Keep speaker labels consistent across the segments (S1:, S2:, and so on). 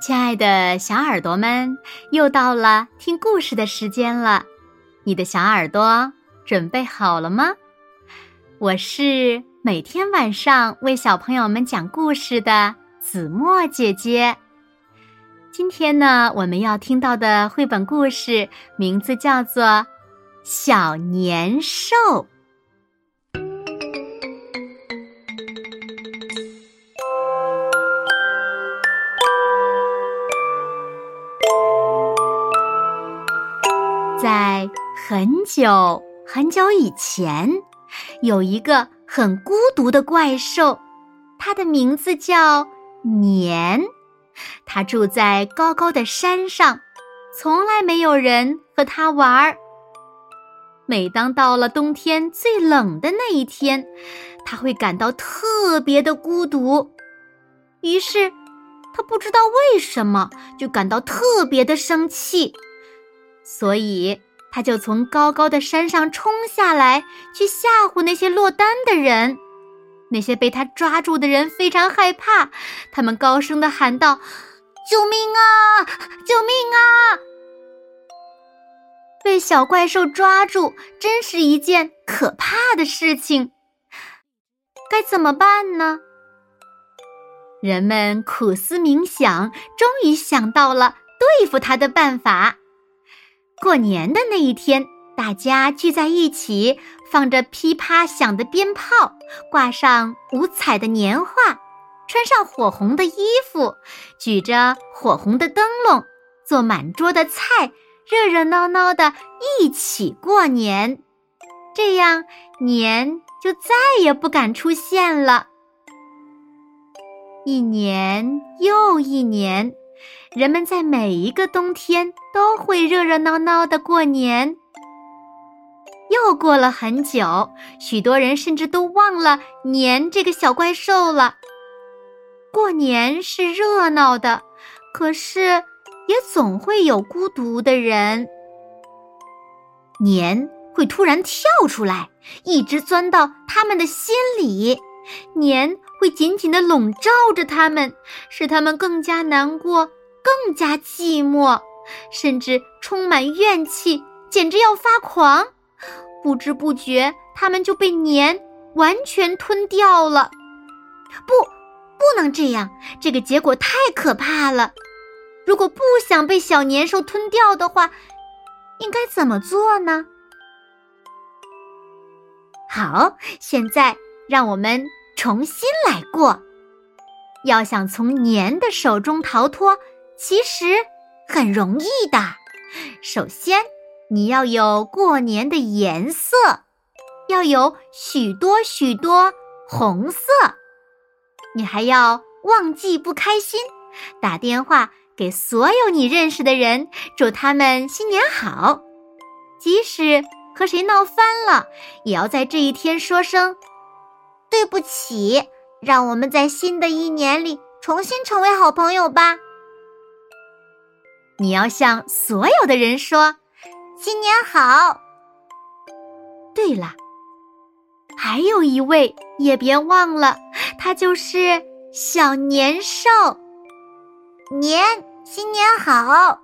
S1: 亲爱的小耳朵们，又到了听故事的时间了。你的小耳朵准备好了吗？我是每天晚上为小朋友们讲故事的子墨姐姐。今天呢，我们要听到的绘本故事名字叫做《小年兽》。在很久很久以前，有一个很孤独的怪兽，它的名字叫年。它住在高高的山上，从来没有人和它玩儿。每当到了冬天最冷的那一天，它会感到特别的孤独。于是，它不知道为什么就感到特别的生气。所以，他就从高高的山上冲下来，去吓唬那些落单的人。那些被他抓住的人非常害怕，他们高声的喊道：“救命啊！救命啊！”被小怪兽抓住，真是一件可怕的事情。该怎么办呢？人们苦思冥想，终于想到了对付他的办法。过年的那一天，大家聚在一起，放着噼啪响的鞭炮，挂上五彩的年画，穿上火红的衣服，举着火红的灯笼，做满桌的菜，热热闹闹的一起过年。这样，年就再也不敢出现了。一年又一年。人们在每一个冬天都会热热闹闹的过年。又过了很久，许多人甚至都忘了年这个小怪兽了。过年是热闹的，可是也总会有孤独的人。年会突然跳出来，一直钻到他们的心里。年会紧紧的笼罩着他们，使他们更加难过。更加寂寞，甚至充满怨气，简直要发狂。不知不觉，他们就被年完全吞掉了。不，不能这样，这个结果太可怕了。如果不想被小年兽吞掉的话，应该怎么做呢？好，现在让我们重新来过。要想从年的手中逃脱。其实很容易的。首先，你要有过年的颜色，要有许多许多红色。你还要忘记不开心，打电话给所有你认识的人，祝他们新年好。即使和谁闹翻了，也要在这一天说声对不起，让我们在新的一年里重新成为好朋友吧。你要向所有的人说“新年好”。对了，还有一位也别忘了，他就是小年兽。年新年好！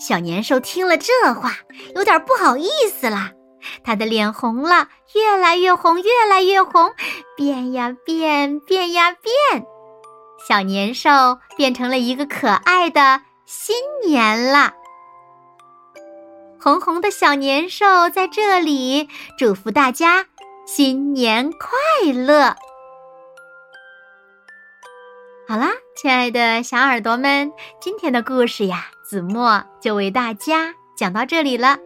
S1: 小年兽听了这话，有点不好意思了，他的脸红了，越来越红，越来越红，变呀变，变呀变，小年兽变成了一个可爱的。新年啦！红红的小年兽在这里祝福大家新年快乐。好啦，亲爱的小耳朵们，今天的故事呀，子墨就为大家讲到这里了。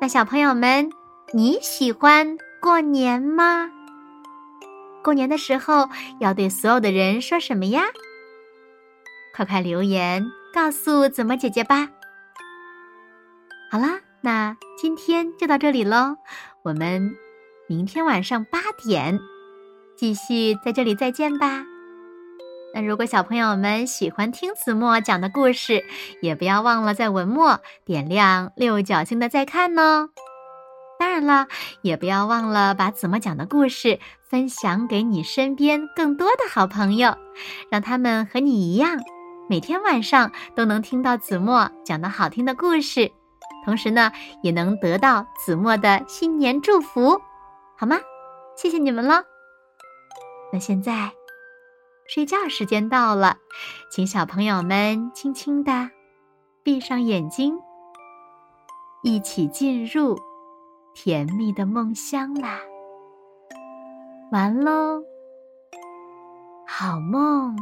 S1: 那小朋友们，你喜欢过年吗？过年的时候要对所有的人说什么呀？快快留言！告诉子墨姐姐吧。好啦，那今天就到这里喽。我们明天晚上八点继续在这里再见吧。那如果小朋友们喜欢听子墨讲的故事，也不要忘了在文末点亮六角星的再看哦。当然了，也不要忘了把子墨讲的故事分享给你身边更多的好朋友，让他们和你一样。每天晚上都能听到子墨讲的好听的故事，同时呢，也能得到子墨的新年祝福，好吗？谢谢你们了。那现在睡觉时间到了，请小朋友们轻轻的闭上眼睛，一起进入甜蜜的梦乡啦。完喽，好梦。